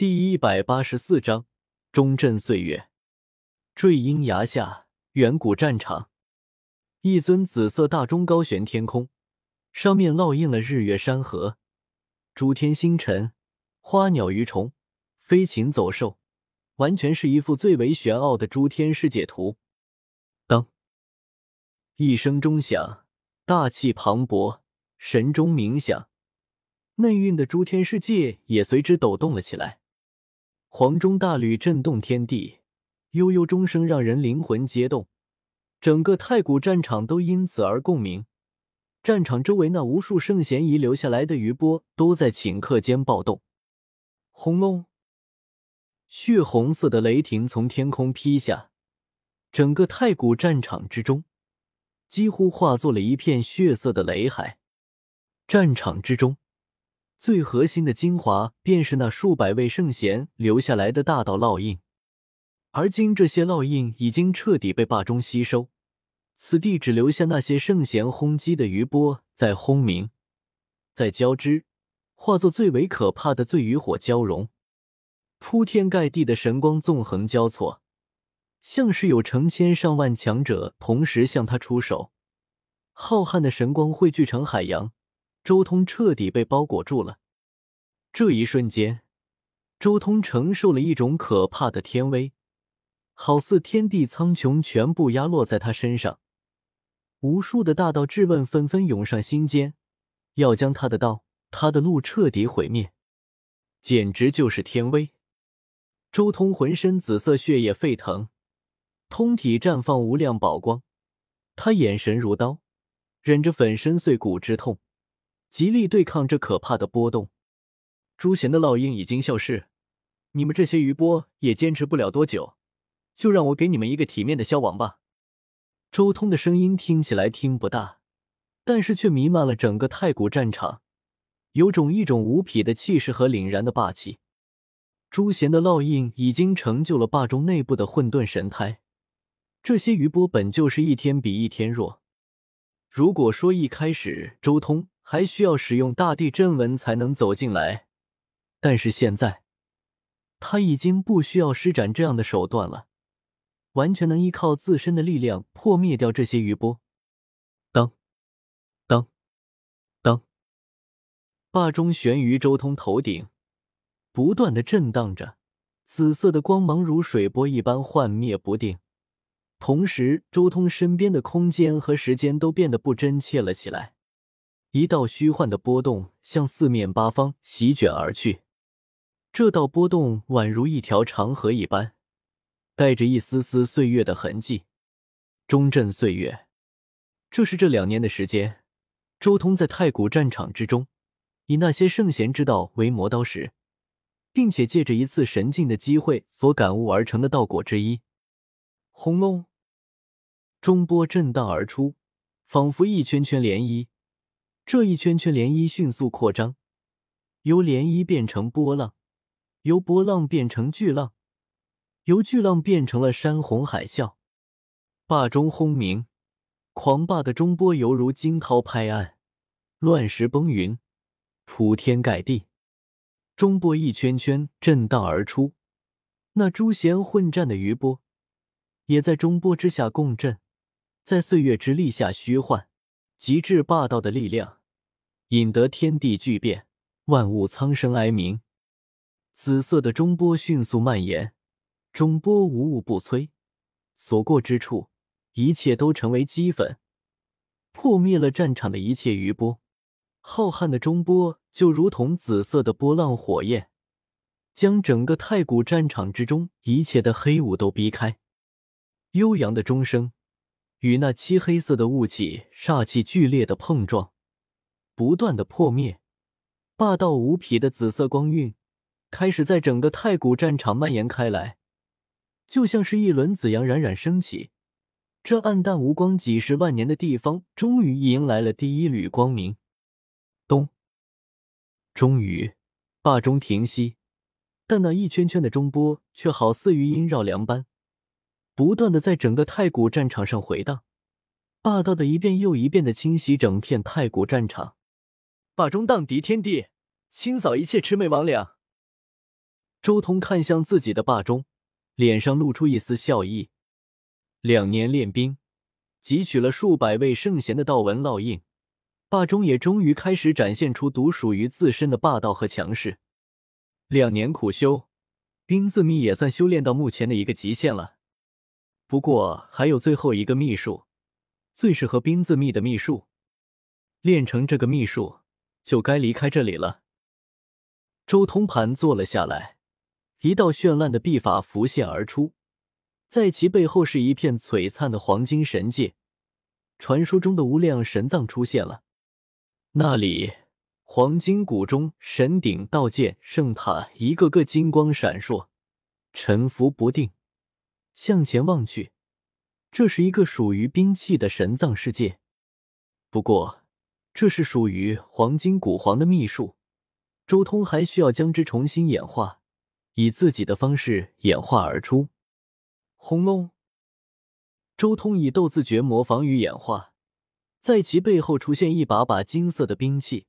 第一百八十四章中震岁月。坠鹰崖下，远古战场，一尊紫色大钟高悬天空，上面烙印了日月山河、诸天星辰、花鸟鱼虫、飞禽走兽，完全是一幅最为玄奥的诸天世界图。当一声钟响，大气磅礴，神钟鸣响。内蕴的诸天世界也随之抖动了起来，黄钟大吕震动天地，悠悠钟声让人灵魂皆动，整个太古战场都因此而共鸣。战场周围那无数圣贤遗留下来的余波都在顷刻间暴动。轰隆！血红色的雷霆从天空劈下，整个太古战场之中几乎化作了一片血色的雷海。战场之中。最核心的精华，便是那数百位圣贤留下来的大道烙印。而今，这些烙印已经彻底被霸中吸收，此地只留下那些圣贤轰击的余波在轰鸣，在交织，化作最为可怕的醉与火交融，铺天盖地的神光纵横交错，像是有成千上万强者同时向他出手，浩瀚的神光汇聚成海洋。周通彻底被包裹住了。这一瞬间，周通承受了一种可怕的天威，好似天地苍穹全部压落在他身上。无数的大道质问纷纷涌上心间，要将他的道、他的路彻底毁灭，简直就是天威。周通浑身紫色血液沸腾，通体绽放无量宝光，他眼神如刀，忍着粉身碎骨之痛。极力对抗这可怕的波动，朱贤的烙印已经消失，你们这些余波也坚持不了多久，就让我给你们一个体面的消亡吧。周通的声音听起来听不大，但是却弥漫了整个太古战场，有种一种无匹的气势和凛然的霸气。朱贤的烙印已经成就了霸中内部的混沌神胎，这些余波本就是一天比一天弱。如果说一开始周通。还需要使用大地真文才能走进来，但是现在他已经不需要施展这样的手段了，完全能依靠自身的力量破灭掉这些余波。当当当，霸中悬于周通头顶，不断的震荡着，紫色的光芒如水波一般幻灭不定。同时，周通身边的空间和时间都变得不真切了起来。一道虚幻的波动向四面八方席卷而去，这道波动宛如一条长河一般，带着一丝丝岁月的痕迹。中震岁月，这是这两年的时间，周通在太古战场之中，以那些圣贤之道为磨刀石，并且借着一次神境的机会所感悟而成的道果之一。轰隆，中波震荡而出，仿佛一圈圈涟漪。这一圈圈涟漪迅速扩张，由涟漪变成波浪，由波浪变成巨浪，由巨浪变成了山洪海啸。霸中轰鸣，狂霸的中波犹如惊涛拍岸，乱石崩云，铺天盖地。中波一圈圈震荡而出，那诛仙混战的余波也在中波之下共振，在岁月之力下虚幻，极致霸道的力量。引得天地巨变，万物苍生哀鸣。紫色的中波迅速蔓延，中波无物不摧，所过之处，一切都成为齑粉，破灭了战场的一切余波。浩瀚的中波就如同紫色的波浪火焰，将整个太古战场之中一切的黑雾都逼开。悠扬的钟声与那漆黑色的雾气，煞气剧烈的碰撞。不断的破灭，霸道无匹的紫色光晕开始在整个太古战场蔓延开来，就像是一轮紫阳冉冉升起。这暗淡无光几十万年的地方，终于迎来了第一缕光明。咚！终于，霸中停息，但那一圈圈的中波却好似余音绕梁般，不断的在整个太古战场上回荡，霸道的一遍又一遍的清洗整片太古战场。霸中荡涤天地，清扫一切魑魅魍魉。周通看向自己的霸中，脸上露出一丝笑意。两年练兵，汲取了数百位圣贤的道纹烙印，霸中也终于开始展现出独属于自身的霸道和强势。两年苦修，冰字秘也算修炼到目前的一个极限了。不过还有最后一个秘术，最适合冰字秘的秘术。练成这个秘术，就该离开这里了。周通盘坐了下来，一道绚烂的臂法浮现而出，在其背后是一片璀璨的黄金神界。传说中的无量神藏出现了，那里黄金谷中神鼎、道剑、圣塔一个个金光闪烁，沉浮不定。向前望去，这是一个属于兵器的神藏世界。不过。这是属于黄金古皇的秘术，周通还需要将之重新演化，以自己的方式演化而出。轰隆！周通以斗字诀模仿与演化，在其背后出现一把把金色的兵器，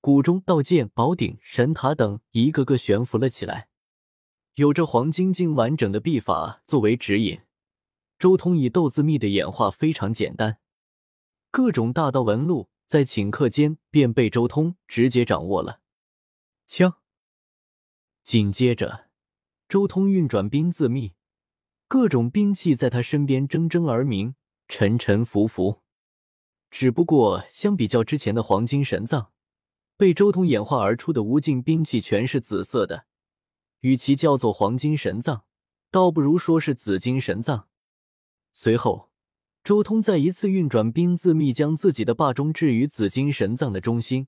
谷中道剑、宝鼎、神塔等一个个悬浮了起来。有着黄金镜完整的臂法作为指引，周通以斗字秘的演化非常简单，各种大道纹路。在顷刻间便被周通直接掌握了。枪。紧接着，周通运转兵字秘，各种兵器在他身边铮铮而鸣，沉沉浮浮。只不过，相比较之前的黄金神藏，被周通演化而出的无尽兵器全是紫色的。与其叫做黄金神藏，倒不如说是紫金神藏。随后。周通再一次运转冰字秘，将自己的霸中置于紫金神藏的中心，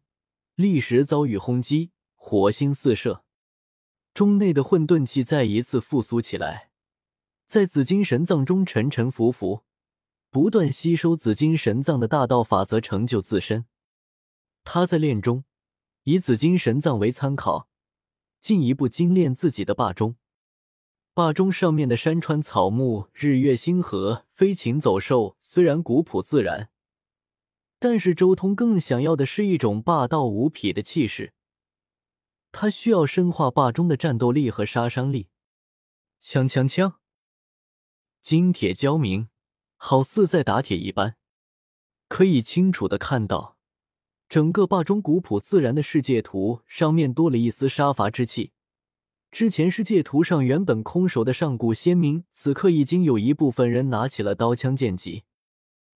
立时遭遇轰击，火星四射。中内的混沌气再一次复苏起来，在紫金神藏中沉沉浮浮，不断吸收紫金神藏的大道法则，成就自身。他在炼中以紫金神藏为参考，进一步精炼自己的霸中。坝中上面的山川草木、日月星河、飞禽走兽，虽然古朴自然，但是周通更想要的是一种霸道无匹的气势。他需要深化坝中的战斗力和杀伤力。锵锵锵，金铁交鸣，好似在打铁一般。可以清楚的看到，整个坝中古朴自然的世界图上面多了一丝杀伐之气。之前世界图上原本空手的上古先民，此刻已经有一部分人拿起了刀枪剑戟。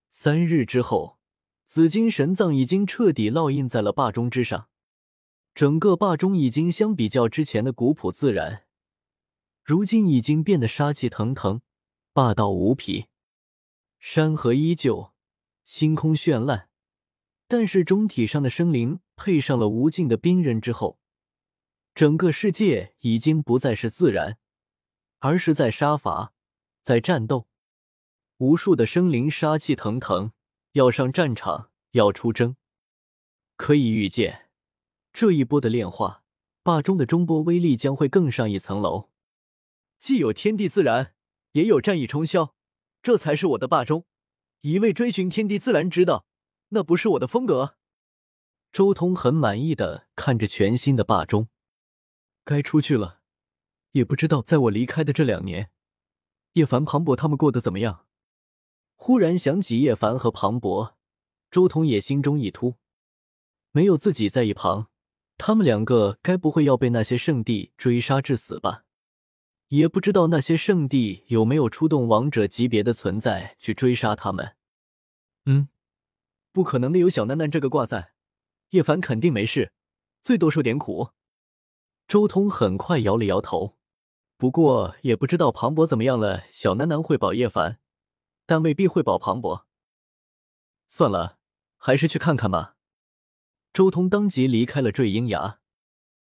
三日之后，紫金神藏已经彻底烙印在了霸中之上，整个霸中已经相比较之前的古朴自然，如今已经变得杀气腾腾，霸道无匹。山河依旧，星空绚烂，但是中体上的生灵配上了无尽的兵刃之后。整个世界已经不再是自然，而是在杀伐，在战斗。无数的生灵杀气腾腾，要上战场，要出征。可以预见，这一波的炼化，霸中的中波威力将会更上一层楼。既有天地自然，也有战意冲霄，这才是我的霸中。一味追寻天地自然之道，那不是我的风格。周通很满意的看着全新的霸中。该出去了，也不知道在我离开的这两年，叶凡、庞博他们过得怎么样。忽然想起叶凡和庞博，周通也心中一突。没有自己在一旁，他们两个该不会要被那些圣地追杀致死吧？也不知道那些圣地有没有出动王者级别的存在去追杀他们。嗯，不可能的，有小楠楠这个挂在，叶凡肯定没事，最多受点苦。周通很快摇了摇头，不过也不知道庞博怎么样了。小楠楠会保叶凡，但未必会保庞博。算了，还是去看看吧。周通当即离开了坠鹰崖。